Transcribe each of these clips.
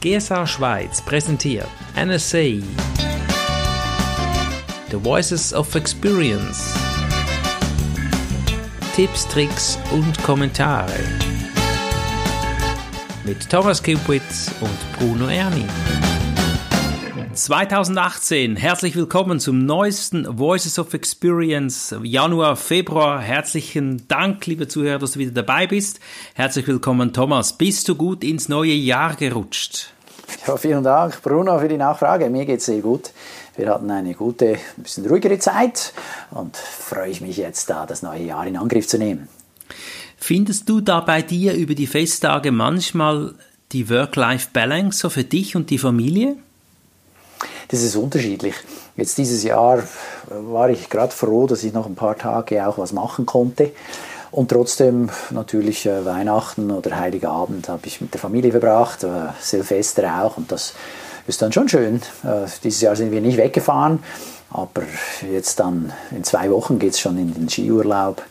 GSA Schweiz präsentiert NSA The Voices of Experience. Tipps, Tricks und Kommentare. Mit Thomas Kupitz und Bruno Erni. 2018, herzlich willkommen zum neuesten Voices of Experience Januar, Februar. Herzlichen Dank, liebe Zuhörer, dass du wieder dabei bist. Herzlich willkommen, Thomas. Bist du gut ins neue Jahr gerutscht? Ja, vielen Dank, Bruno, für die Nachfrage. Mir geht es sehr gut. Wir hatten eine gute, ein bisschen ruhigere Zeit und freue ich mich jetzt da, das neue Jahr in Angriff zu nehmen. Findest du da bei dir über die Festtage manchmal die Work-Life-Balance so für dich und die Familie? Das ist unterschiedlich. Jetzt dieses Jahr war ich gerade froh, dass ich noch ein paar Tage auch was machen konnte. Und trotzdem natürlich äh, Weihnachten oder Heiliger Abend habe ich mit der Familie verbracht, äh, Silvester auch. Und das ist dann schon schön. Äh, dieses Jahr sind wir nicht weggefahren, aber jetzt dann in zwei Wochen geht es schon in den Skiurlaub.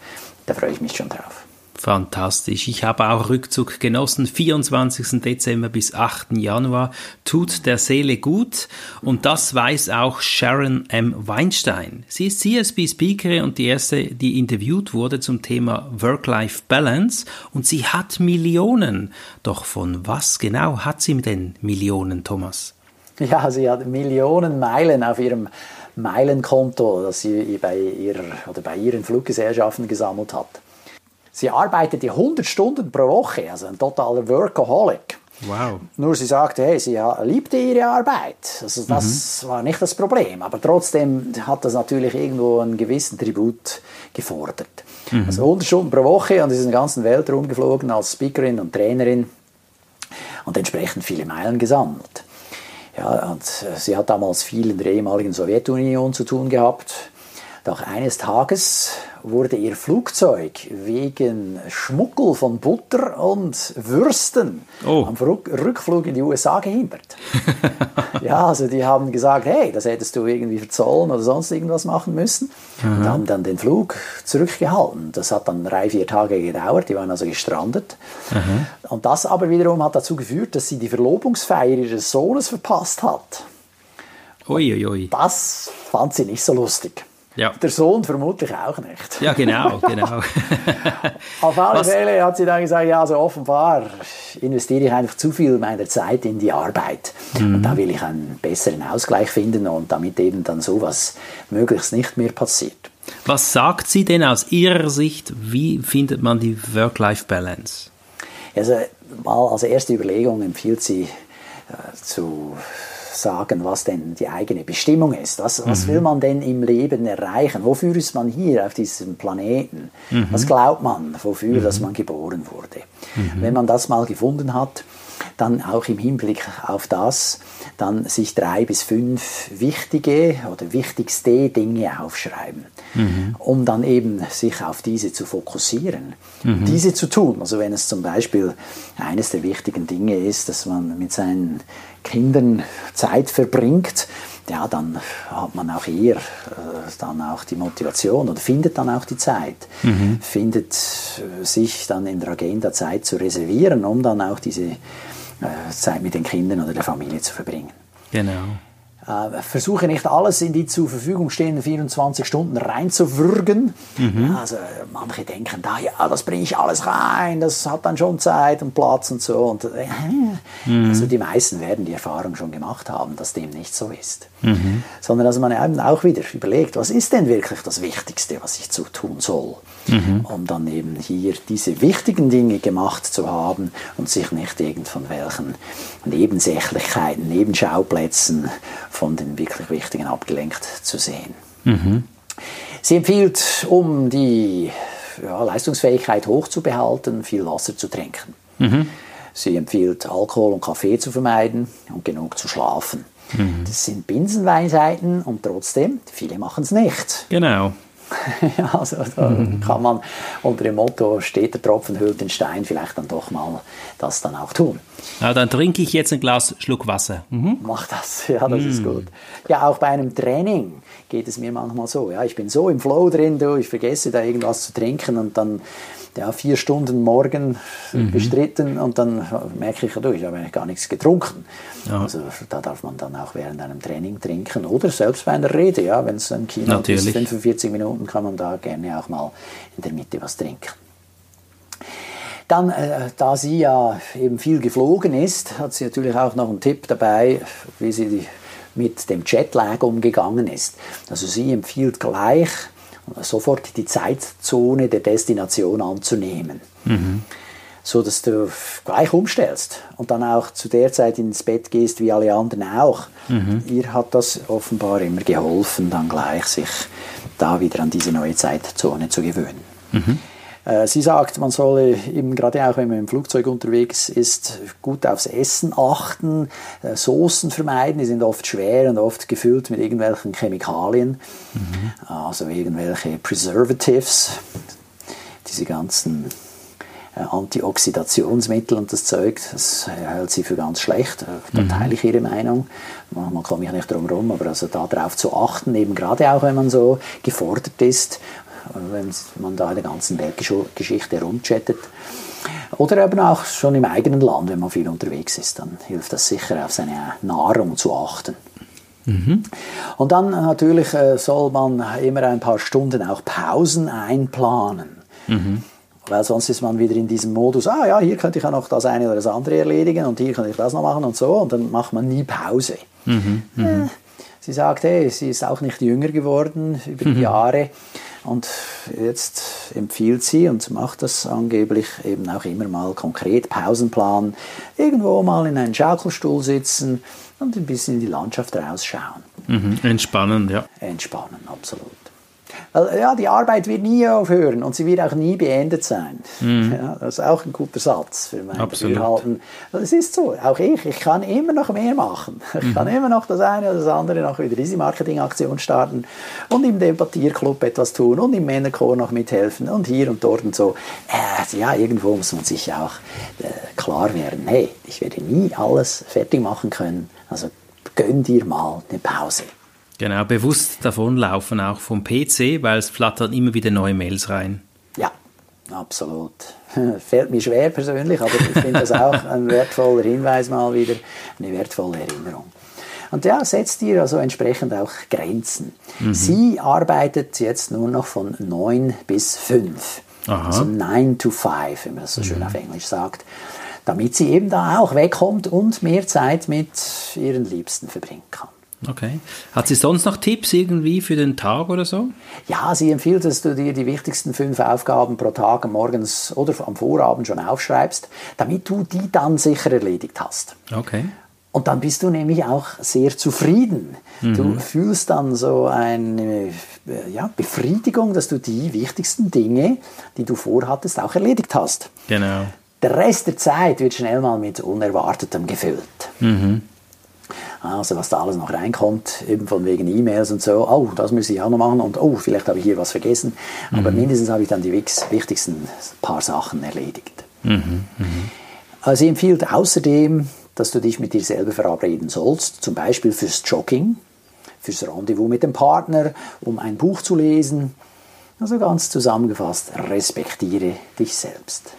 Da freue ich mich schon drauf. Fantastisch. Ich habe auch Rückzug genossen. 24. Dezember bis 8. Januar tut der Seele gut. Und das weiß auch Sharon M. Weinstein. Sie ist CSB-Speakerin und die erste, die interviewt wurde zum Thema Work-Life-Balance. Und sie hat Millionen. Doch von was genau hat sie denn Millionen, Thomas? Ja, sie hat Millionen Meilen auf ihrem Meilenkonto, das sie bei, ihrer, oder bei ihren Fluggesellschaften gesammelt hat. Sie arbeitete 100 Stunden pro Woche, also ein totaler Workaholic. Wow. Nur sie sagte, hey, sie liebte ihre Arbeit. Also das mhm. war nicht das Problem. Aber trotzdem hat das natürlich irgendwo einen gewissen Tribut gefordert. Mhm. Also 100 Stunden pro Woche und ist in der ganzen Welt rumgeflogen als Speakerin und Trainerin und entsprechend viele Meilen gesammelt. Ja, und sie hat damals viel in der ehemaligen Sowjetunion zu tun gehabt. Doch eines Tages wurde ihr Flugzeug wegen Schmuggel von Butter und Würsten oh. am Rückflug in die USA gehindert. ja, also die haben gesagt, hey, das hättest du irgendwie verzollen oder sonst irgendwas machen müssen. Mhm. Und haben dann den Flug zurückgehalten. Das hat dann drei, vier Tage gedauert, die waren also gestrandet. Mhm. Und das aber wiederum hat dazu geführt, dass sie die Verlobungsfeier ihres Sohnes verpasst hat. Ui. Das fand sie nicht so lustig. Ja. Der Sohn vermutlich auch nicht. Ja, genau, genau. Auf alle? Fälle hat sie dann gesagt, ja, also offenbar investiere ich einfach zu viel meiner Zeit in die Arbeit. Mhm. Und da will ich einen besseren Ausgleich finden und damit eben dann sowas möglichst nicht mehr passiert. Was sagt sie denn aus Ihrer Sicht, wie findet man die Work-Life-Balance? Also mal als erste Überlegung empfiehlt sie äh, zu sagen, was denn die eigene Bestimmung ist. Was, was mhm. will man denn im Leben erreichen? Wofür ist man hier auf diesem Planeten? Mhm. Was glaubt man, wofür mhm. dass man geboren wurde? Mhm. Wenn man das mal gefunden hat, dann auch im Hinblick auf das, dann sich drei bis fünf wichtige oder wichtigste Dinge aufschreiben, mhm. um dann eben sich auf diese zu fokussieren, mhm. diese zu tun. Also wenn es zum Beispiel eines der wichtigen Dinge ist, dass man mit seinen Kindern Zeit verbringt, ja, dann hat man auch eher äh, dann auch die Motivation oder findet dann auch die Zeit, mhm. findet äh, sich dann in der Agenda Zeit zu reservieren, um dann auch diese Zeit mit den Kindern oder der Familie zu verbringen. Genau. Äh, versuche nicht alles in die zur Verfügung stehenden 24 Stunden reinzuwürgen. Mhm. Also manche denken da, ja, das bringe ich alles rein, das hat dann schon Zeit und Platz und so. Und, äh, mhm. Also die meisten werden die Erfahrung schon gemacht haben, dass dem nicht so ist. Mhm. Sondern dass man eben auch wieder überlegt, was ist denn wirklich das Wichtigste, was ich zu tun soll, mhm. um dann eben hier diese wichtigen Dinge gemacht zu haben und sich nicht irgend von welchen Nebensächlichkeiten, Nebenschauplätzen von den wirklich Wichtigen abgelenkt zu sehen. Mhm. Sie empfiehlt, um die ja, Leistungsfähigkeit hochzubehalten, viel Wasser zu trinken. Mhm. Sie empfiehlt, Alkohol und Kaffee zu vermeiden und genug zu schlafen. Mhm. Das sind Binsenweisheiten und trotzdem, viele machen es nicht. Genau. ja, also da mhm. kann man unter dem Motto steht der Tropfen hüllt den Stein vielleicht dann doch mal das dann auch tun. Ja, dann trinke ich jetzt ein Glas Schluck Wasser. Mhm. Mach das, ja, das mhm. ist gut. Ja, auch bei einem Training geht es mir manchmal so. Ja, ich bin so im Flow drin, du, ich vergesse da irgendwas zu trinken und dann ja, vier Stunden morgen mhm. bestritten und dann merke ich, du, ich habe eigentlich gar nichts getrunken. Ja. Also da darf man dann auch während einem Training trinken oder selbst bei einer Rede, ja, wenn es ein Kino Natürlich. ist, 45 Minuten kann man da gerne auch mal in der Mitte was trinken. Dann, äh, da sie ja eben viel geflogen ist, hat sie natürlich auch noch einen Tipp dabei, wie sie mit dem Jetlag umgegangen ist. Also sie empfiehlt gleich, sofort die Zeitzone der Destination anzunehmen. Mhm. So dass du gleich umstellst und dann auch zu der Zeit ins Bett gehst wie alle anderen auch. Mhm. Ihr hat das offenbar immer geholfen, dann gleich sich da wieder an diese neue Zeitzone zu gewöhnen. Mhm. Äh, sie sagt, man solle eben gerade auch, wenn man im Flugzeug unterwegs ist, gut aufs Essen achten, äh, Soßen vermeiden, die sind oft schwer und oft gefüllt mit irgendwelchen Chemikalien, mhm. also irgendwelche Preservatives, diese ganzen äh, Antioxidationsmittel und das Zeug, das hält sie für ganz schlecht. Da mhm. teile ich ihre Meinung. Manchmal komme ich nicht drum herum, aber also darauf zu achten, eben gerade auch wenn man so gefordert ist wenn man da in der ganzen Weltgeschichte herumchattet. Oder eben auch schon im eigenen Land, wenn man viel unterwegs ist, dann hilft das sicher, auf seine Nahrung zu achten. Mhm. Und dann natürlich äh, soll man immer ein paar Stunden auch Pausen einplanen. Mhm. Weil sonst ist man wieder in diesem Modus, ah ja, hier könnte ich ja noch das eine oder das andere erledigen und hier könnte ich das noch machen und so und dann macht man nie Pause. Mhm. Äh, mhm. sie sagt, hey, sie ist auch nicht jünger geworden über die mhm. Jahre. Und jetzt empfiehlt sie und macht das angeblich eben auch immer mal konkret, Pausenplan, irgendwo mal in einen Schaukelstuhl sitzen und ein bisschen in die Landschaft rausschauen. Mhm, entspannen, ja. Entspannen, absolut. Weil, ja, die Arbeit wird nie aufhören und sie wird auch nie beendet sein. Mhm. Ja, das ist auch ein guter Satz für mein Dafürhalten. Es ist so, auch ich, ich kann immer noch mehr machen. Ich mhm. kann immer noch das eine oder das andere noch wieder diese Marketingaktion starten und im Debattierclub etwas tun und im Männerchor noch mithelfen und hier und dort und so. Äh, ja, irgendwo muss man sich auch äh, klar werden, hey, ich werde nie alles fertig machen können, also gönn dir mal eine Pause. Genau, bewusst davonlaufen auch vom PC, weil es flattern immer wieder neue Mails rein. Ja, absolut. Fällt mir schwer persönlich, aber ich finde das auch ein wertvoller Hinweis mal wieder, eine wertvolle Erinnerung. Und ja, setzt ihr also entsprechend auch Grenzen. Mhm. Sie arbeitet jetzt nur noch von 9 bis 5. Aha. Also 9 to 5, wenn man das so schön mhm. auf Englisch sagt. Damit sie eben da auch wegkommt und mehr Zeit mit ihren Liebsten verbringen kann. Okay. Hat sie sonst noch Tipps irgendwie für den Tag oder so? Ja, sie empfiehlt, dass du dir die wichtigsten fünf Aufgaben pro Tag morgens oder am Vorabend schon aufschreibst, damit du die dann sicher erledigt hast. Okay. Und dann bist du nämlich auch sehr zufrieden. Mhm. Du fühlst dann so eine ja, Befriedigung, dass du die wichtigsten Dinge, die du vorhattest, auch erledigt hast. Genau. Der Rest der Zeit wird schnell mal mit Unerwartetem gefüllt. Mhm. Also was da alles noch reinkommt, eben von wegen E-Mails und so, oh, das muss ich auch noch machen und oh, vielleicht habe ich hier was vergessen. Aber mhm. mindestens habe ich dann die wichtigsten paar Sachen erledigt. Mhm. Mhm. Also sie empfiehlt außerdem, dass du dich mit dir selber verabreden sollst, zum Beispiel fürs Jogging, fürs Rendezvous mit dem Partner, um ein Buch zu lesen. Also ganz zusammengefasst, respektiere dich selbst.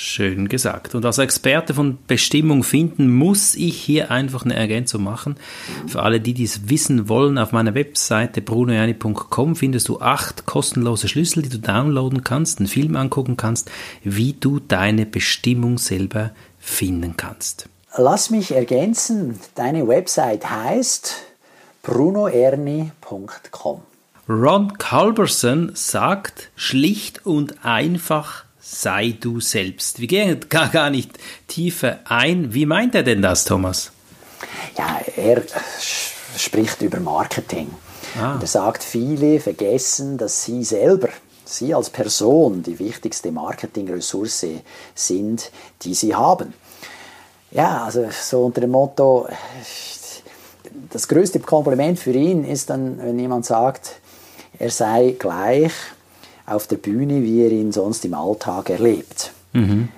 Schön gesagt. Und als Experte von Bestimmung finden, muss ich hier einfach eine Ergänzung machen. Für alle, die dies wissen wollen, auf meiner Webseite brunojani.com findest du acht kostenlose Schlüssel, die du downloaden kannst, einen Film angucken kannst, wie du deine Bestimmung selber finden kannst. Lass mich ergänzen, deine Website heißt brunoerni.com. Ron Culberson sagt schlicht und einfach, sei du selbst. Wir gehen gar, gar nicht tiefer ein. Wie meint er denn das, Thomas? Ja, er spricht über Marketing. Ah. Und er sagt, viele vergessen, dass sie selber, sie als Person, die wichtigste Marketingressource sind, die sie haben. Ja, also so unter dem Motto, das größte Kompliment für ihn ist dann, wenn jemand sagt, er sei gleich auf der Bühne, wie er ihn sonst im Alltag erlebt. Mhm.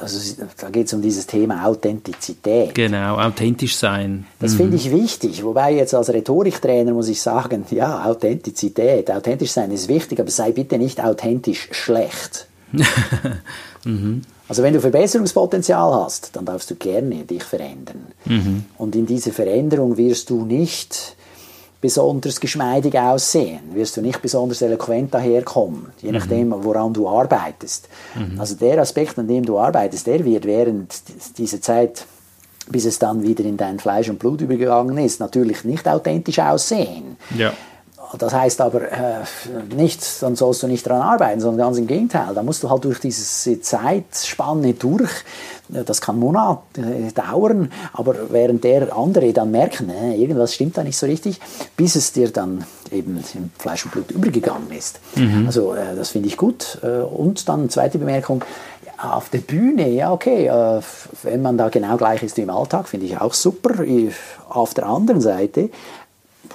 Also da geht es um dieses Thema Authentizität. Genau, authentisch sein. Das mhm. finde ich wichtig. Wobei jetzt als Rhetoriktrainer muss ich sagen, ja, Authentizität, authentisch sein ist wichtig, aber sei bitte nicht authentisch schlecht. mhm. Also wenn du Verbesserungspotenzial hast, dann darfst du gerne dich verändern. Mhm. Und in dieser Veränderung wirst du nicht besonders geschmeidig aussehen, wirst du nicht besonders eloquent daherkommen, je nachdem, mhm. woran du arbeitest. Mhm. Also der Aspekt, an dem du arbeitest, der wird während dieser Zeit, bis es dann wieder in dein Fleisch und Blut übergegangen ist, natürlich nicht authentisch aussehen. Ja. Das heißt aber äh, nicht, dann sollst du nicht daran arbeiten, sondern ganz im Gegenteil. Da musst du halt durch diese Zeitspanne durch. Das kann Monate äh, dauern, aber während der andere dann merken, äh, irgendwas stimmt da nicht so richtig, bis es dir dann eben im Fleisch und Blut übergegangen ist. Mhm. Also äh, das finde ich gut. Äh, und dann zweite Bemerkung, auf der Bühne, ja okay, äh, wenn man da genau gleich ist wie im Alltag, finde ich auch super. Auf der anderen Seite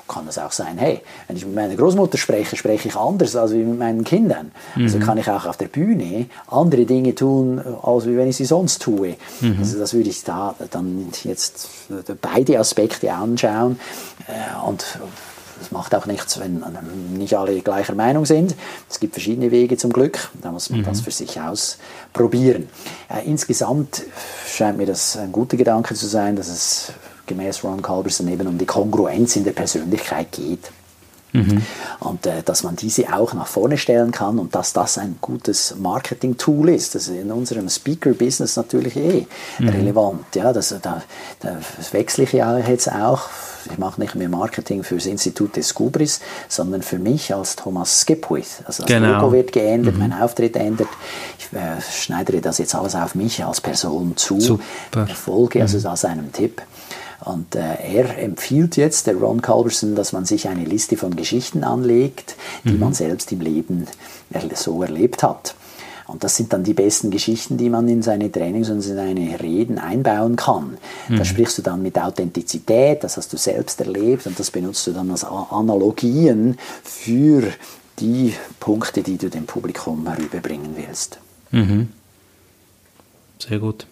kann es auch sein, hey, wenn ich mit meiner Großmutter spreche, spreche ich anders als mit meinen Kindern. Also mhm. Also kann ich auch auf der Bühne andere Dinge tun, als wenn ich sie sonst tue. Mhm. Also das würde ich da dann jetzt beide Aspekte anschauen äh, und es macht auch nichts, wenn nicht alle gleicher Meinung sind. Es gibt verschiedene Wege zum Glück. Da muss man mhm. das für sich ausprobieren. Äh, insgesamt scheint mir das ein guter Gedanke zu sein, dass es gemäß Ron Culberson eben um die Kongruenz in der Persönlichkeit geht. Mhm. Und äh, dass man diese auch nach vorne stellen kann und dass das ein gutes Marketing-Tool ist. Das ist in unserem Speaker-Business natürlich eh mhm. relevant. Ja, das, da, das wechsle ich ja jetzt auch. Ich mache nicht mehr Marketing für das Institut des Gubris, sondern für mich als Thomas Skipwith. Also das genau. Logo wird geändert, mhm. mein Auftritt ändert. Ich äh, schneidere das jetzt alles auf mich als Person zu. Super. Erfolge, also mhm. als einem Tipp. Und äh, er empfiehlt jetzt, der Ron Culberson, dass man sich eine Liste von Geschichten anlegt, die mhm. man selbst im Leben so erlebt hat. Und das sind dann die besten Geschichten, die man in seine Trainings und in seine Reden einbauen kann. Mhm. Da sprichst du dann mit Authentizität, das hast du selbst erlebt und das benutzt du dann als Analogien für die Punkte, die du dem Publikum herüberbringen willst. Mhm. Sehr gut.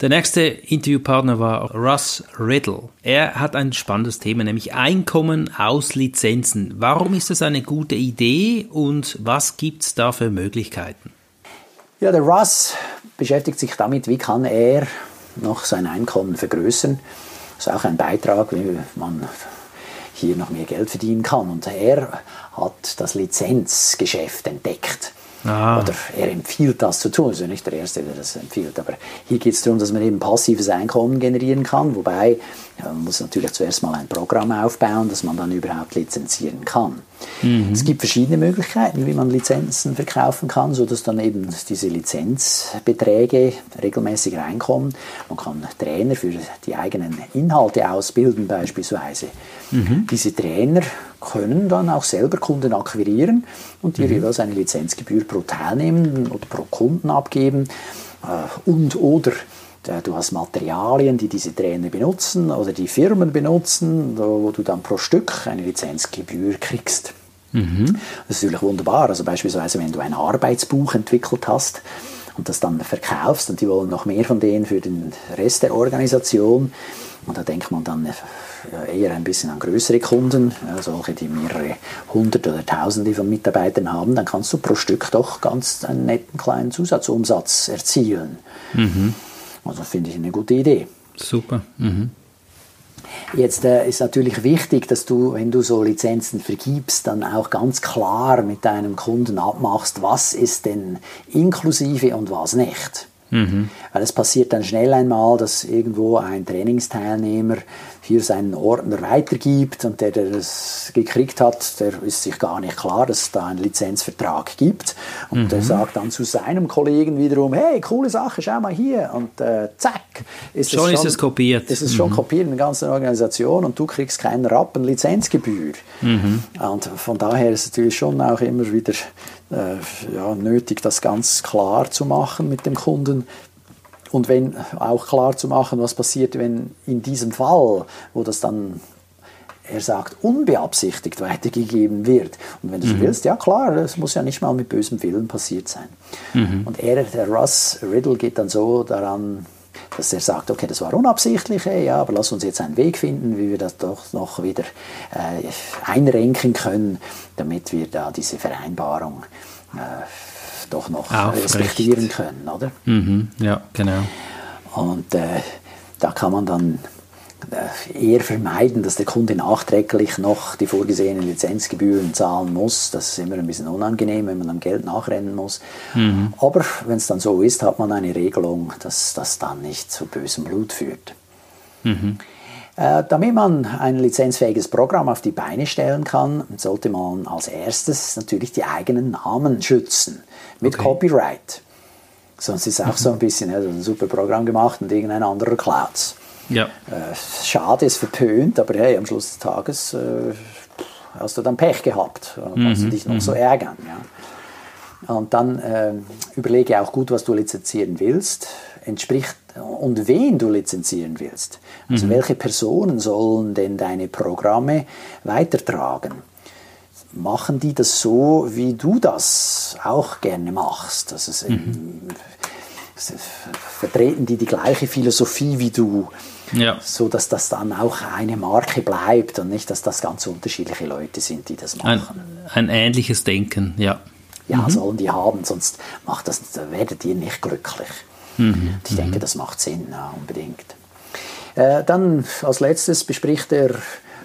Der nächste Interviewpartner war Russ Riddle. Er hat ein spannendes Thema, nämlich Einkommen aus Lizenzen. Warum ist das eine gute Idee und was gibt es da für Möglichkeiten? Ja, der Russ beschäftigt sich damit, wie kann er noch sein Einkommen vergrößern. Das ist auch ein Beitrag, wie man hier noch mehr Geld verdienen kann. Und er hat das Lizenzgeschäft entdeckt. Ah. Oder er empfiehlt das zu tun. Also nicht der Erste, der das empfiehlt. Aber hier geht es darum, dass man eben passives Einkommen generieren kann. Wobei man muss natürlich zuerst mal ein Programm aufbauen, das man dann überhaupt lizenzieren kann. Mhm. Es gibt verschiedene Möglichkeiten, wie man Lizenzen verkaufen kann, sodass dann eben diese Lizenzbeträge regelmäßig reinkommen. Man kann Trainer für die eigenen Inhalte ausbilden beispielsweise. Mhm. Diese Trainer können dann auch selber Kunden akquirieren und dir mhm. jeweils eine Lizenzgebühr pro Teilnehmen oder pro Kunden abgeben äh, und oder Du hast Materialien, die diese Trainer benutzen oder die Firmen benutzen, wo du dann pro Stück eine Lizenzgebühr kriegst. Mhm. Das ist natürlich wunderbar. Also beispielsweise, wenn du ein Arbeitsbuch entwickelt hast und das dann verkaufst und die wollen noch mehr von denen für den Rest der Organisation, und da denkt man dann eher ein bisschen an größere Kunden, solche, die mehrere hundert oder tausende von Mitarbeitern haben, dann kannst du pro Stück doch ganz einen netten kleinen Zusatzumsatz erzielen. Mhm. Also finde ich eine gute Idee. Super. Mhm. Jetzt äh, ist natürlich wichtig, dass du, wenn du so Lizenzen vergibst, dann auch ganz klar mit deinem Kunden abmachst, was ist denn inklusive und was nicht. Mhm. Weil es passiert dann schnell einmal, dass irgendwo ein Trainingsteilnehmer hier seinen Ordner weitergibt und der, der das gekriegt hat, der ist sich gar nicht klar, dass es da einen Lizenzvertrag gibt. Und mhm. der sagt dann zu seinem Kollegen wiederum, hey, coole Sache, schau mal hier. Und äh, zack, ist schon, es schon ist es kopiert. Ist es schon mhm. kopiert in der ganzen Organisation und du kriegst keinen Rappen Lizenzgebühr. Mhm. Und von daher ist es natürlich schon auch immer wieder äh, ja, nötig, das ganz klar zu machen mit dem Kunden, und wenn auch klar zu machen, was passiert, wenn in diesem Fall, wo das dann er sagt, unbeabsichtigt weitergegeben wird. Und wenn du mhm. willst, ja klar, das muss ja nicht mal mit bösem Willen passiert sein. Mhm. Und er, der Russ Riddle, geht dann so daran, dass er sagt, okay, das war unabsichtlich, ja, aber lass uns jetzt einen Weg finden, wie wir das doch noch wieder äh, einrenken können, damit wir da diese Vereinbarung äh, doch noch Aufrecht. respektieren können, oder? Mhm, ja, genau. Und äh, da kann man dann äh, eher vermeiden, dass der Kunde nachträglich noch die vorgesehenen Lizenzgebühren zahlen muss. Das ist immer ein bisschen unangenehm, wenn man am Geld nachrennen muss. Mhm. Aber wenn es dann so ist, hat man eine Regelung, dass das dann nicht zu bösem Blut führt. Mhm. Äh, damit man ein lizenzfähiges Programm auf die Beine stellen kann, sollte man als erstes natürlich die eigenen Namen schützen mit okay. Copyright. Sonst ist es auch so ein bisschen, ja, ein super Programm gemacht und irgendein anderer klaut ja. Äh, schade, ist verpönt, aber hey, am Schluss des Tages äh, hast du dann Pech gehabt. Dann kannst mhm. du dich noch mhm. so ärgern. Ja. Und dann äh, überlege auch gut, was du lizenzieren willst. Entspricht und wen du lizenzieren willst. Also mhm. welche Personen sollen denn deine Programme weitertragen? Machen die das so, wie du das auch gerne machst? Das ist mhm. vertreten die die gleiche Philosophie wie du? ja. so dass das dann auch eine Marke bleibt und nicht, dass das ganz unterschiedliche Leute sind, die das machen. Ein, ein ähnliches Denken, ja. Ja, mhm. sollen die haben, sonst macht das, werdet ihr nicht glücklich. Mhm. Ich denke, mhm. das macht Sinn, ja, unbedingt. Äh, dann als letztes bespricht er,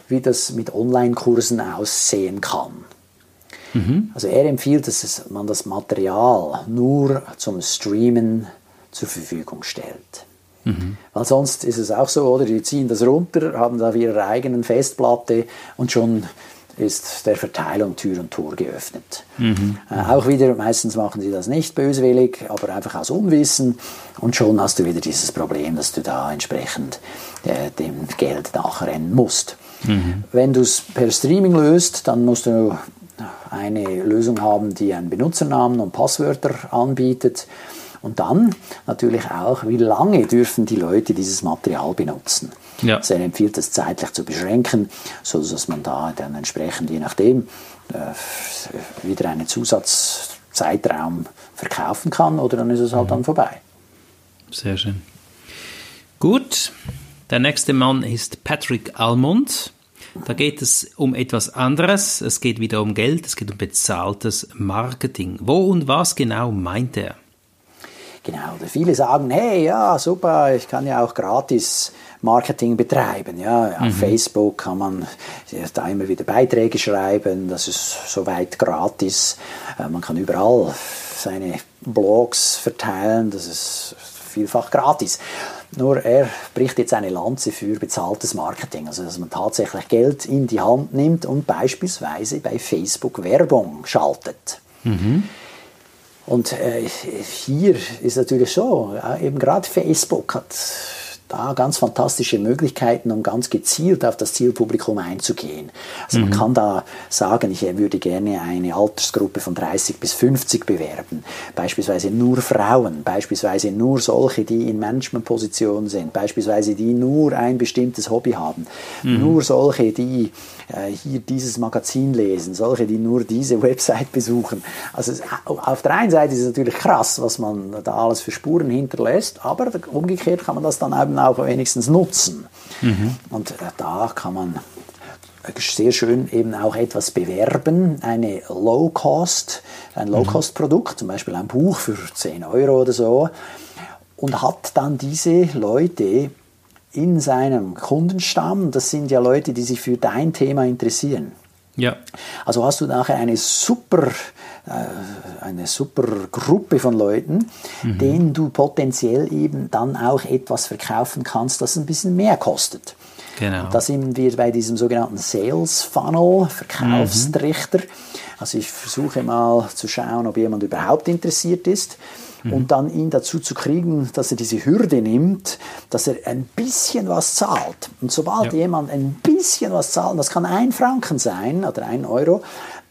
wie das mit Online-Kursen aussehen kann. Mhm. Also er empfiehlt, dass man das Material nur zum Streamen zur Verfügung stellt. Mhm. Weil sonst ist es auch so, oder? Die ziehen das runter, haben da ihre eigenen Festplatte und schon ist der Verteilung Tür und Tor geöffnet. Mhm. Äh, auch wieder, meistens machen sie das nicht böswillig, aber einfach aus Unwissen und schon hast du wieder dieses Problem, dass du da entsprechend äh, dem Geld nachrennen musst. Mhm. Wenn du es per Streaming löst, dann musst du eine Lösung haben, die einen Benutzernamen und Passwörter anbietet und dann natürlich auch, wie lange dürfen die Leute dieses Material benutzen. Ja. Also er empfiehlt es zeitlich zu beschränken, sodass man da dann entsprechend, je nachdem, äh, wieder einen Zusatzzeitraum verkaufen kann oder dann ist es halt mhm. dann vorbei. Sehr schön. Gut, der nächste Mann ist Patrick Almond. Da geht es um etwas anderes. Es geht wieder um Geld, es geht um bezahltes Marketing. Wo und was genau meint er? Genau, viele sagen, hey, ja, super, ich kann ja auch gratis Marketing betreiben. Ja, auf mhm. Facebook kann man da immer wieder Beiträge schreiben, das ist soweit gratis. Äh, man kann überall seine Blogs verteilen, das ist vielfach gratis. Nur er bricht jetzt eine Lanze für bezahltes Marketing, also dass man tatsächlich Geld in die Hand nimmt und beispielsweise bei Facebook Werbung schaltet. Mhm. Und äh, hier ist natürlich so, ja, eben gerade Facebook hat da ganz fantastische Möglichkeiten, um ganz gezielt auf das Zielpublikum einzugehen. Also mhm. man kann da sagen, ich würde gerne eine Altersgruppe von 30 bis 50 bewerben, beispielsweise nur Frauen, beispielsweise nur solche, die in Managementpositionen sind, beispielsweise die nur ein bestimmtes Hobby haben, mhm. nur solche, die äh, hier dieses Magazin lesen, solche, die nur diese Website besuchen. Also auf der einen Seite ist es natürlich krass, was man da alles für Spuren hinterlässt, aber umgekehrt kann man das dann eben auch wenigstens nutzen. Mhm. Und äh, da kann man sehr schön eben auch etwas bewerben, eine Low-Cost, ein Low-Cost-Produkt, zum Beispiel ein Buch für 10 Euro oder so, und hat dann diese Leute in seinem Kundenstamm, das sind ja Leute, die sich für dein Thema interessieren. Ja. Also hast du nachher eine super, äh, eine super Gruppe von Leuten, mhm. denen du potenziell eben dann auch etwas verkaufen kannst, das ein bisschen mehr kostet. Genau. da sind wir bei diesem sogenannten Sales Funnel, Verkaufstrichter. Mhm. Also ich versuche mal zu schauen, ob jemand überhaupt interessiert ist mhm. und dann ihn dazu zu kriegen, dass er diese Hürde nimmt, dass er ein bisschen was zahlt. Und sobald ja. jemand ein bisschen was zahlt, das kann ein Franken sein oder ein Euro,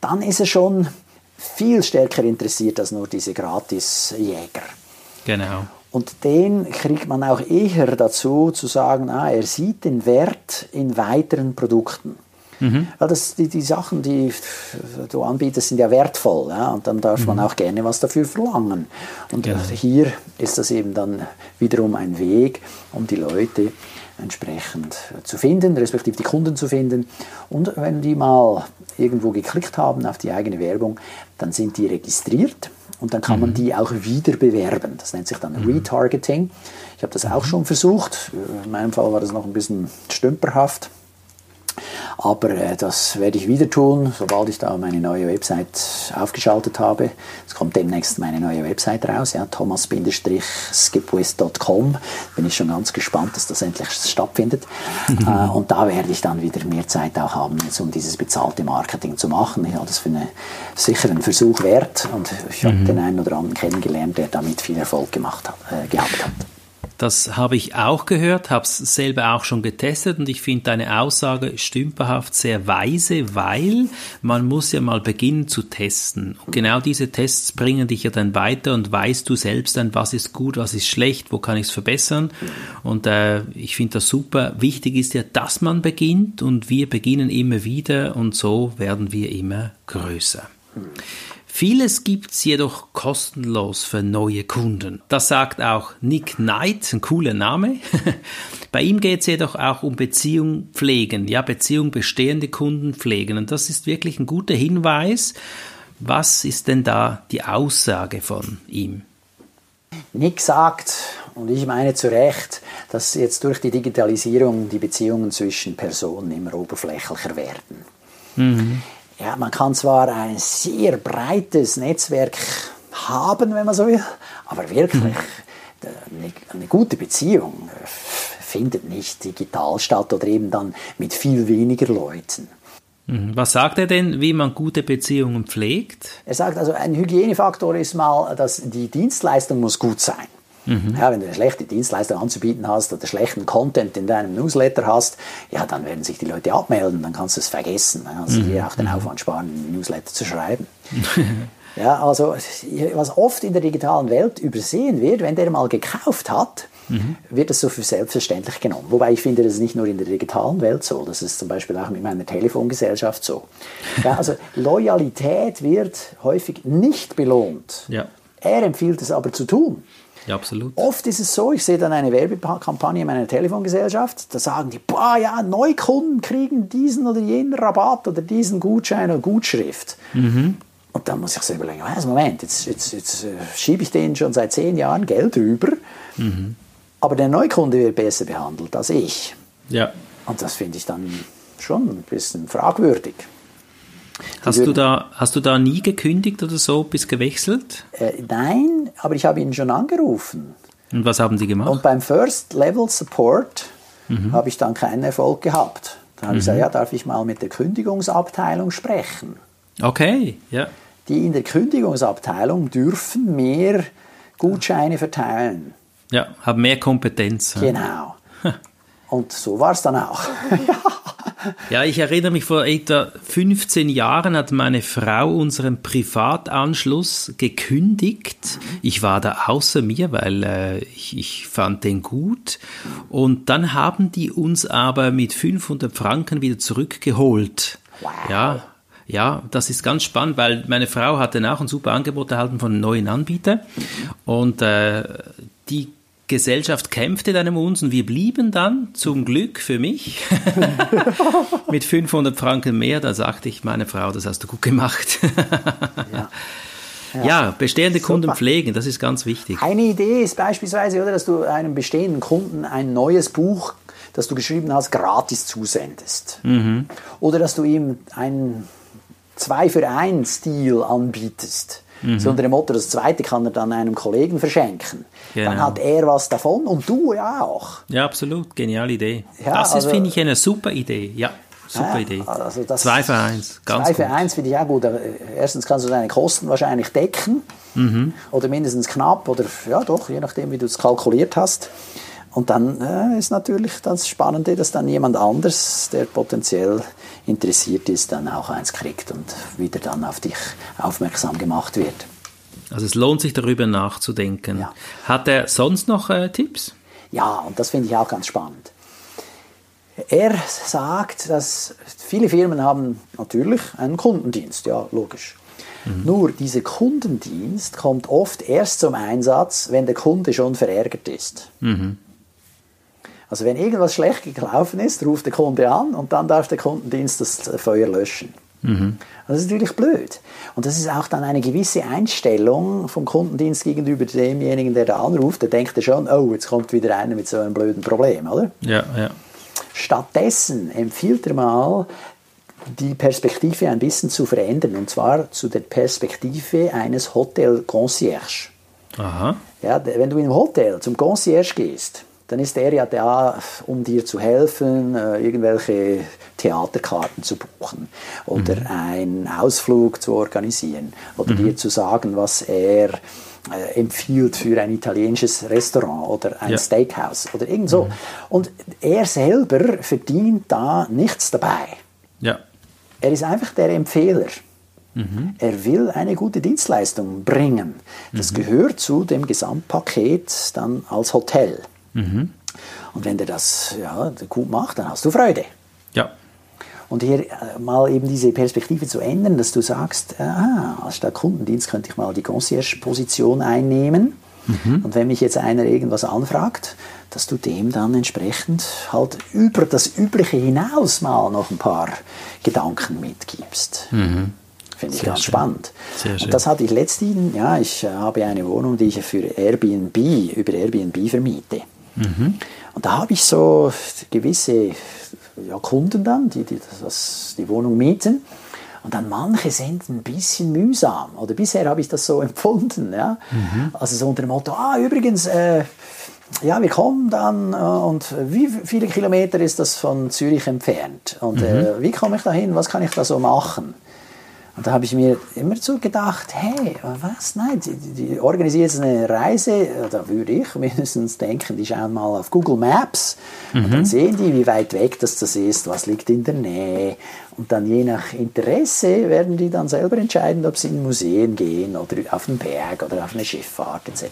dann ist er schon viel stärker interessiert als nur diese Gratisjäger. Genau. Und den kriegt man auch eher dazu zu sagen, ah, er sieht den Wert in weiteren Produkten. Mhm. Weil das, die, die Sachen, die du anbietest, sind ja wertvoll. Ja? Und dann darf mhm. man auch gerne was dafür verlangen. Und ja. hier ist das eben dann wiederum ein Weg, um die Leute entsprechend zu finden, respektive die Kunden zu finden. Und wenn die mal irgendwo geklickt haben auf die eigene Werbung, dann sind die registriert und dann kann mhm. man die auch wieder bewerben. Das nennt sich dann mhm. Retargeting. Ich habe das auch mhm. schon versucht. In meinem Fall war das noch ein bisschen stümperhaft. Aber äh, das werde ich wieder tun, sobald ich da meine neue Website aufgeschaltet habe. Es kommt demnächst meine neue Website raus, ja, thomas-skipwist.com. Bin ich schon ganz gespannt, dass das endlich stattfindet. äh, und da werde ich dann wieder mehr Zeit auch haben, jetzt, um dieses bezahlte Marketing zu machen. Ich halte das für einen Versuch wert und ich habe mhm. den einen oder anderen kennengelernt, der damit viel Erfolg gemacht hat, äh, gehabt hat. Das habe ich auch gehört, habe es selber auch schon getestet und ich finde deine Aussage stümperhaft sehr weise, weil man muss ja mal beginnen zu testen. Und genau diese Tests bringen dich ja dann weiter und weißt du selbst dann, was ist gut, was ist schlecht, wo kann ich es verbessern. Und äh, ich finde das super. Wichtig ist ja, dass man beginnt und wir beginnen immer wieder und so werden wir immer größer. Vieles gibt's jedoch kostenlos für neue Kunden. Das sagt auch Nick Knight, ein cooler Name. Bei ihm geht's jedoch auch um Beziehung pflegen, ja, Beziehung bestehende Kunden pflegen. Und das ist wirklich ein guter Hinweis. Was ist denn da die Aussage von ihm? Nick sagt, und ich meine zu Recht, dass jetzt durch die Digitalisierung die Beziehungen zwischen Personen immer oberflächlicher werden. Mhm ja, man kann zwar ein sehr breites Netzwerk haben, wenn man so will, aber wirklich mhm. eine, eine gute Beziehung äh, findet nicht digital statt oder eben dann mit viel weniger Leuten. Mhm. Was sagt er denn, wie man gute Beziehungen pflegt? Er sagt also, ein Hygienefaktor ist mal, dass die Dienstleistung muss gut sein. Mhm. Ja, wenn du eine schlechte Dienstleistung anzubieten hast oder schlechten Content in deinem Newsletter hast, ja, dann werden sich die Leute abmelden, dann kannst du es vergessen. Dann kannst du mhm. dir auch den mhm. Aufwand sparen, einen Newsletter zu schreiben. ja, also was oft in der digitalen Welt übersehen wird, wenn der mal gekauft hat, mhm. wird es so für selbstverständlich genommen. Wobei ich finde, das ist nicht nur in der digitalen Welt so, das ist zum Beispiel auch mit meiner Telefongesellschaft so. Ja, also Loyalität wird häufig nicht belohnt. Ja. Er empfiehlt es aber zu tun. Ja, absolut. Oft ist es so, ich sehe dann eine Werbekampagne in meiner Telefongesellschaft, da sagen die, boah, ja, Neukunden kriegen diesen oder jenen Rabatt oder diesen Gutschein oder Gutschrift. Mhm. Und dann muss ich so überlegen, was, Moment, jetzt, jetzt, jetzt äh, schiebe ich denen schon seit zehn Jahren Geld rüber, mhm. aber der Neukunde wird besser behandelt als ich. Ja. Und das finde ich dann schon ein bisschen fragwürdig. Hast du, da, hast du da nie gekündigt oder so, bis gewechselt? Äh, nein, aber ich habe ihn schon angerufen. Und was haben Sie gemacht? Und beim First Level Support mhm. habe ich dann keinen Erfolg gehabt. Dann habe mhm. ich gesagt, ja, darf ich mal mit der Kündigungsabteilung sprechen? Okay, ja. Die in der Kündigungsabteilung dürfen mehr Gutscheine verteilen. Ja, haben mehr Kompetenz. Genau. Und so war es dann auch. ja. Ja, ich erinnere mich, vor etwa 15 Jahren hat meine Frau unseren Privatanschluss gekündigt. Ich war da außer mir, weil äh, ich, ich fand den gut. Und dann haben die uns aber mit 500 Franken wieder zurückgeholt. Wow. Ja, ja, das ist ganz spannend, weil meine Frau hatte dann auch ein super Angebot erhalten von einem neuen Anbieter und äh, die Gesellschaft kämpfte dann um uns und wir blieben dann zum Glück für mich mit 500 Franken mehr. Da sagte ich meine Frau, das hast du gut gemacht. ja. Ja, ja, bestehende Super. Kunden pflegen, das ist ganz wichtig. Eine Idee ist beispielsweise, oder, dass du einem bestehenden Kunden ein neues Buch, das du geschrieben hast, gratis zusendest. Mhm. Oder dass du ihm einen 2 für 1 Stil anbietest. Mhm. So unter dem Motto, das zweite kann er dann einem Kollegen verschenken. Genau. Dann hat er was davon und du ja auch. Ja, absolut. Geniale Idee. Ja, das ist, also, finde ich, eine super Idee. Ja. Super Idee. Also das zwei für eins. Ganz zwei für eins finde ich auch gut. Erstens kannst du deine Kosten wahrscheinlich decken. Mhm. Oder mindestens knapp. Oder ja, doch, je nachdem, wie du es kalkuliert hast. Und dann äh, ist natürlich das Spannende, dass dann jemand anders, der potenziell interessiert ist, dann auch eins kriegt und wieder dann auf dich aufmerksam gemacht wird. Also es lohnt sich darüber nachzudenken. Ja. Hat er sonst noch äh, Tipps? Ja, und das finde ich auch ganz spannend. Er sagt, dass viele Firmen haben natürlich einen Kundendienst, ja, logisch. Mhm. Nur dieser Kundendienst kommt oft erst zum Einsatz, wenn der Kunde schon verärgert ist. Mhm. Also wenn irgendwas schlecht gelaufen ist, ruft der Kunde an und dann darf der Kundendienst das Feuer löschen. Mhm. Das ist natürlich blöd. Und das ist auch dann eine gewisse Einstellung vom Kundendienst gegenüber demjenigen, der da anruft. Der denkt ja schon, oh, jetzt kommt wieder einer mit so einem blöden Problem, oder? Ja, ja. Stattdessen empfiehlt er mal, die Perspektive ein bisschen zu verändern, und zwar zu der Perspektive eines Hotel-Concierge. Aha. Ja, wenn du in einem Hotel zum Concierge gehst, dann ist er ja da, um dir zu helfen, äh, irgendwelche Theaterkarten zu buchen oder mhm. einen Ausflug zu organisieren oder mhm. dir zu sagen, was er äh, empfiehlt für ein italienisches Restaurant oder ein ja. Steakhouse oder irgend so. Mhm. Und er selber verdient da nichts dabei. Ja. Er ist einfach der Empfehler. Mhm. Er will eine gute Dienstleistung bringen. Das mhm. gehört zu dem Gesamtpaket dann als Hotel. Mhm. Und wenn der das ja, gut macht, dann hast du Freude. Ja. Und hier äh, mal eben diese Perspektive zu ändern, dass du sagst, ah, anstatt Kundendienst könnte ich mal die Concierge-Position einnehmen. Mhm. Und wenn mich jetzt einer irgendwas anfragt, dass du dem dann entsprechend halt über das Übliche hinaus mal noch ein paar Gedanken mitgibst. Mhm. Finde ich Sehr ganz schön. spannend. Sehr schön. Und das hatte ich letztens, ja, ich habe eine Wohnung, die ich für Airbnb, über Airbnb vermiete. Mhm. Und da habe ich so gewisse ja, Kunden dann, die, die das, die Wohnung mieten. Und dann manche sind ein bisschen mühsam. Oder bisher habe ich das so empfunden. Ja? Mhm. Also so unter dem Motto, ah, übrigens, äh, ja, wir kommen dann äh, und wie viele Kilometer ist das von Zürich entfernt? Und mhm. äh, wie komme ich da hin? Was kann ich da so machen? Und da habe ich mir immer so gedacht, hey, was, nein, die, die organisieren jetzt eine Reise, da würde ich mindestens denken, die schauen mal auf Google Maps mhm. und dann sehen die, wie weit weg das, das ist, was liegt in der Nähe. Und dann je nach Interesse werden die dann selber entscheiden, ob sie in Museen gehen oder auf den Berg oder auf eine Schifffahrt etc.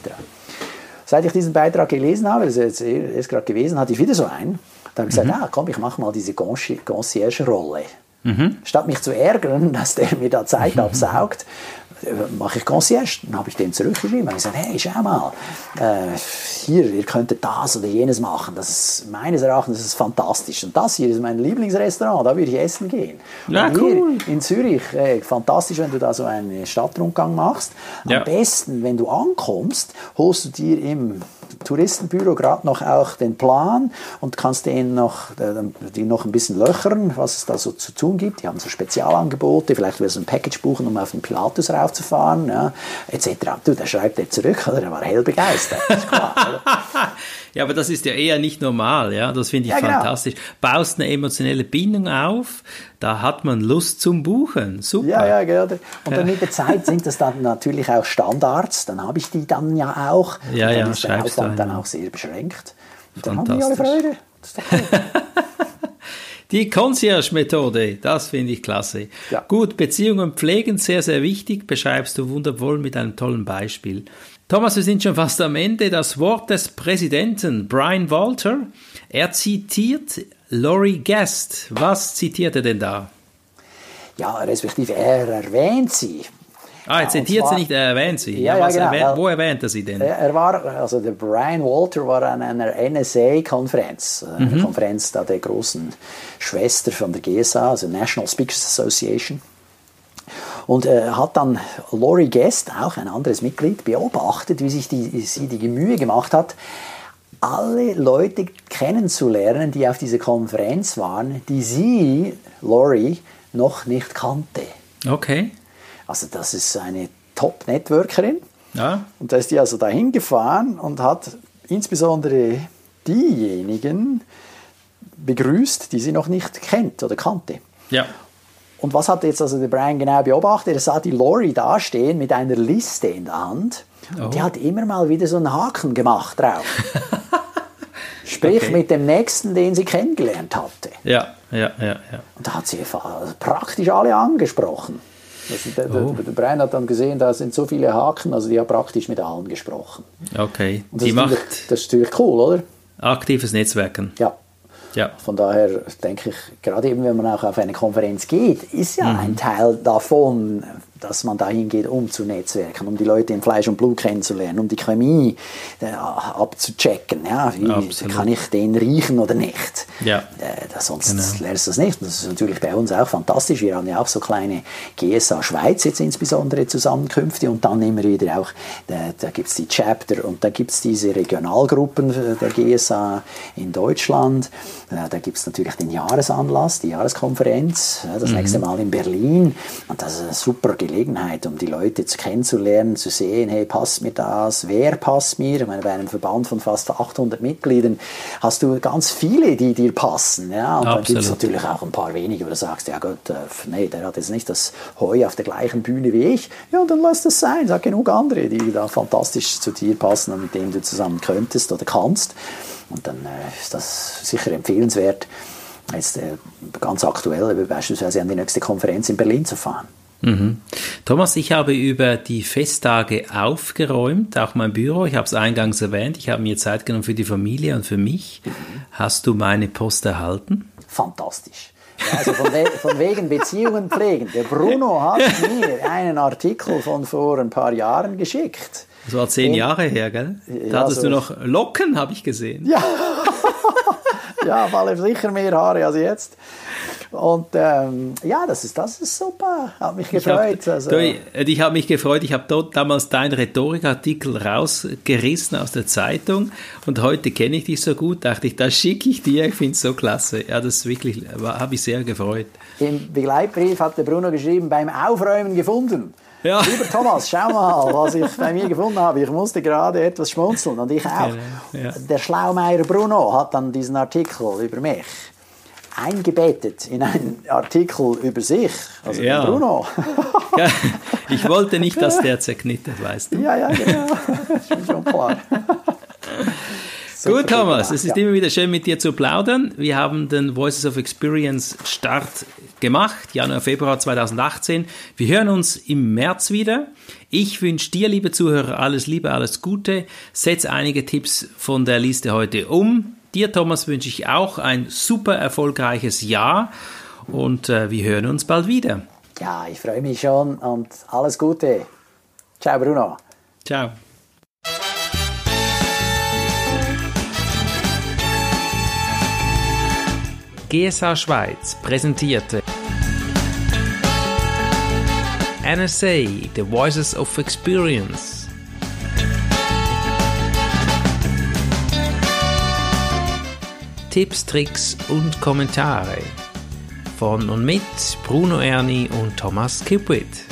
Seit ich diesen Beitrag gelesen habe, das ist jetzt gerade gewesen, hatte ich wieder so einen. Da habe ich gesagt, mhm. ah, komm, ich mache mal diese Concierge-Rolle. Mhm. Statt mich zu ärgern, dass der mir da Zeit absaugt, mache ich Concierge. Dann habe ich dem zurückgeschrieben und gesagt, hey, schau mal, äh, hier, ihr könntet das oder jenes machen. Das ist meines Erachtens das ist fantastisch. Und das hier ist mein Lieblingsrestaurant, da würde ich essen gehen. Ja, und cool. in Zürich, äh, fantastisch, wenn du da so einen Stadtrundgang machst. Am ja. besten, wenn du ankommst, holst du dir im Touristenbüro gerade noch auch den Plan und kannst den noch, äh, die noch ein bisschen löchern, was es da so zu tun gibt. Die haben so Spezialangebote, vielleicht willst du ein Package buchen, um auf den Pilatus raufzufahren, ja, etc. Du, da schreibt er zurück, oder? Er war hell begeistert. Klar, ja, aber das ist ja eher nicht normal, ja. Das finde ich ja, genau. fantastisch. Genau. Baust eine emotionelle Bindung auf, da hat man Lust zum Buchen. Super. Ja, ja, genau. Und dann mit der Zeit sind das dann natürlich auch Standards. Dann habe ich die dann ja auch. Ja, dann ja, ist der Aufwand dann auch sehr beschränkt. Und dann haben die alle Freude. Die Concierge-Methode, das finde ich klasse. Ja. Gut, Beziehungen pflegen, sehr, sehr wichtig, beschreibst du wundervoll mit einem tollen Beispiel. Thomas, wir sind schon fast am Ende. Das Wort des Präsidenten, Brian Walter, er zitiert Laurie Guest. Was zitiert er denn da? Ja, respektive er erwähnt sie. Ah, jetzt zitiert sie nicht, er erwähnt sie. Ja, ja, genau. Erwähnt, wo erwähnt er sie denn? Er war, also der Brian Walter war an einer NSA-Konferenz, einer mhm. Konferenz da der großen Schwester von der GSA, also National Speakers Association. Und äh, hat dann Laurie Guest, auch ein anderes Mitglied, beobachtet, wie sich die, sie die Mühe gemacht hat, alle Leute kennenzulernen, die auf dieser Konferenz waren, die sie, Laurie, noch nicht kannte. Okay. Also das ist eine Top-Networkerin. Ja. Und da ist die also dahin gefahren und hat insbesondere diejenigen begrüßt, die sie noch nicht kennt oder kannte. Ja. Und was hat jetzt also der Brian genau beobachtet? Er sah die Lori dastehen mit einer Liste in der Hand. Oh. Und die hat immer mal wieder so einen Haken gemacht drauf. Sprich okay. mit dem nächsten, den sie kennengelernt hatte. Ja, ja, ja, ja. Und da hat sie praktisch alle angesprochen. Also der, oh. der, Brian hat dann gesehen, da sind so viele Haken, also die hat praktisch mit allen gesprochen. Okay. Und das, die ist macht das ist natürlich cool, oder? Aktives Netzwerken. Ja. Ja. Von daher denke ich, gerade eben, wenn man auch auf eine Konferenz geht, ist ja mhm. ein Teil davon, dass man dahin geht, um zu netzwerken, um die Leute in Fleisch und Blut kennenzulernen, um die Chemie äh, abzuchecken. Ja, wie kann ich den riechen oder nicht? Ja. Äh, sonst genau. lernst du das nicht. Das ist natürlich bei uns auch fantastisch. Wir haben ja auch so kleine GSA Schweiz jetzt insbesondere Zusammenkünfte und dann immer wieder auch, da, da gibt es die Chapter und da gibt es diese Regionalgruppen der GSA in Deutschland. Äh, da gibt es natürlich den Jahresanlass, die Jahreskonferenz, das mhm. nächste Mal in Berlin. Und das ist super Gelegenheit, um die Leute zu kennenzulernen, zu sehen, hey, passt mir das? Wer passt mir? Ich meine, bei einem Verband von fast 800 Mitgliedern hast du ganz viele, die dir passen. Ja? Und Absolut. dann gibt es natürlich auch ein paar wenige, wo du sagst, ja Gott, äh, nee, der hat jetzt nicht das Heu auf der gleichen Bühne wie ich. Ja, und dann lass das sein. Sag genug andere, die da fantastisch zu dir passen und mit denen du zusammen könntest oder kannst. Und dann äh, ist das sicher empfehlenswert, jetzt äh, ganz aktuell beispielsweise an die nächste Konferenz in Berlin zu fahren. Mhm. Thomas, ich habe über die Festtage aufgeräumt, auch mein Büro. Ich habe es eingangs erwähnt. Ich habe mir Zeit genommen für die Familie und für mich. Mhm. Hast du meine Post erhalten? Fantastisch. Ja, also von, we von, wegen Beziehungen pflegen. Der Bruno hat mir einen Artikel von vor ein paar Jahren geschickt. Das war zehn Jahre her, gell? Da ja, hattest so du noch Locken, habe ich gesehen. Ja, ja, weil sicher mehr Haare als jetzt. Und ähm, ja, das ist, das ist super. Hat mich gefreut. Ich habe also. ich hab mich gefreut. Ich habe dort damals deinen Rhetorikartikel rausgerissen aus der Zeitung und heute kenne ich dich so gut. Dachte ich, das schicke ich dir. Ich finde es so klasse. Ja, das wirklich habe ich sehr gefreut. Im Begleitbrief hat der Bruno geschrieben, beim Aufräumen gefunden. Ja. Lieber Thomas, schau mal, was ich bei mir gefunden habe. Ich musste gerade etwas schmunzeln und ich auch. Ja. Der Schlaumeier Bruno hat dann diesen Artikel über mich eingebettet in einen Artikel über sich, also ja. Bruno. ja, ich wollte nicht, dass der zerknittert, weißt du. Ja, ja, genau. Das ist schon klar. Gut, Thomas, es ist ja. immer wieder schön mit dir zu plaudern. Wir haben den Voices of Experience Start gemacht, Januar, Februar 2018. Wir hören uns im März wieder. Ich wünsche dir, liebe Zuhörer, alles Liebe, alles Gute. Setz einige Tipps von der Liste heute um. Dir, Thomas, wünsche ich auch ein super erfolgreiches Jahr und äh, wir hören uns bald wieder. Ja, ich freue mich schon und alles Gute. Ciao, Bruno. Ciao. GSA Schweiz präsentierte NSA, The Voices of Experience Tipps, Tricks und Kommentare von und mit Bruno Erni und Thomas Kipwit.